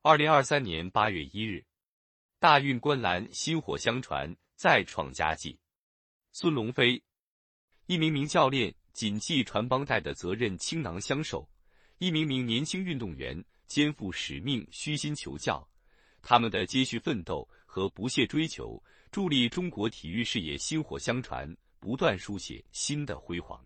二零二三年八月一日，大运观澜，薪火相传，再创佳绩。孙龙飞，一名名教练谨记传帮带的责任，倾囊相授；一名名年轻运动员肩负使命，虚心求教。他们的接续奋斗和不懈追求，助力中国体育事业薪火相传，不断书写新的辉煌。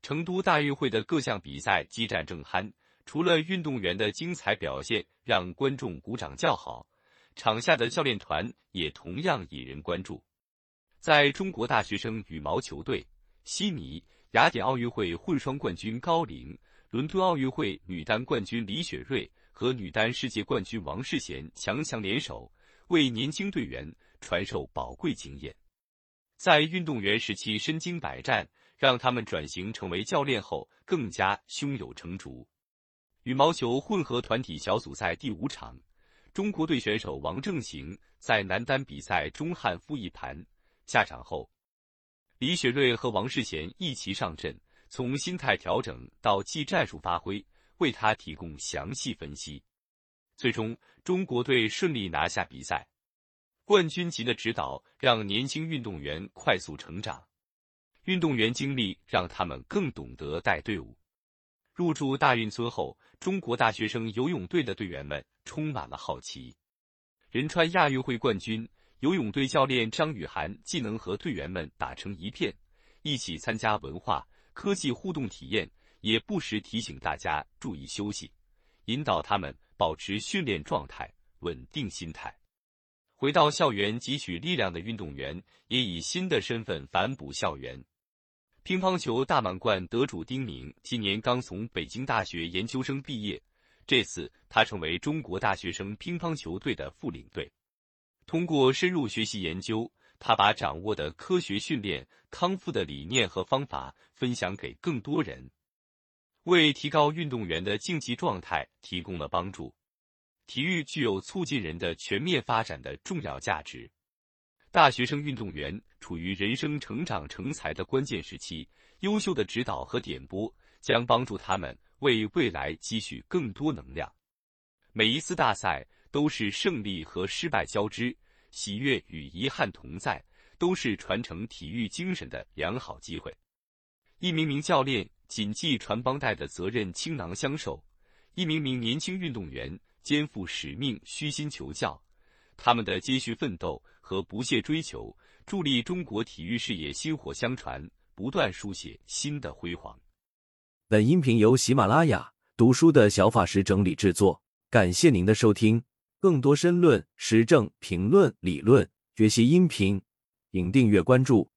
成都大运会的各项比赛激战正酣。除了运动员的精彩表现让观众鼓掌叫好，场下的教练团也同样引人关注。在中国大学生羽毛球队，悉尼、雅典奥运会混双冠军高龄、伦敦奥运会女单冠军李雪芮和女单世界冠军王适娴强强联手，为年轻队员传授宝贵经验。在运动员时期身经百战，让他们转型成为教练后更加胸有成竹。羽毛球混合团体小组赛第五场，中国队选手王正行在男单比赛中汉负一盘，下场后，李雪芮和王适娴一齐上阵，从心态调整到技战术发挥，为他提供详细分析。最终，中国队顺利拿下比赛。冠军级的指导让年轻运动员快速成长，运动员经历让他们更懂得带队伍。入住大运村后，中国大学生游泳队的队员们充满了好奇。仁川亚运会冠军游泳队教练张雨涵既能和队员们打成一片，一起参加文化、科技互动体验，也不时提醒大家注意休息，引导他们保持训练状态、稳定心态。回到校园汲取力量的运动员，也以新的身份反哺校园。乒乓球大满贯得主丁宁今年刚从北京大学研究生毕业，这次他成为中国大学生乒乓球队的副领队。通过深入学习研究，他把掌握的科学训练、康复的理念和方法分享给更多人，为提高运动员的竞技状态提供了帮助。体育具有促进人的全面发展的重要价值。大学生运动员处于人生成长成才的关键时期，优秀的指导和点拨将帮助他们为未来积蓄更多能量。每一次大赛都是胜利和失败交织，喜悦与遗憾同在，都是传承体育精神的良好机会。一名名教练谨记传帮带的责任，倾囊相授；一名名年轻运动员肩负使命，虚心求教。他们的接续奋斗和不懈追求，助力中国体育事业薪火相传，不断书写新的辉煌。本音频由喜马拉雅读书的小法师整理制作，感谢您的收听。更多深论、时政评论、理论学习音频，请订阅关注。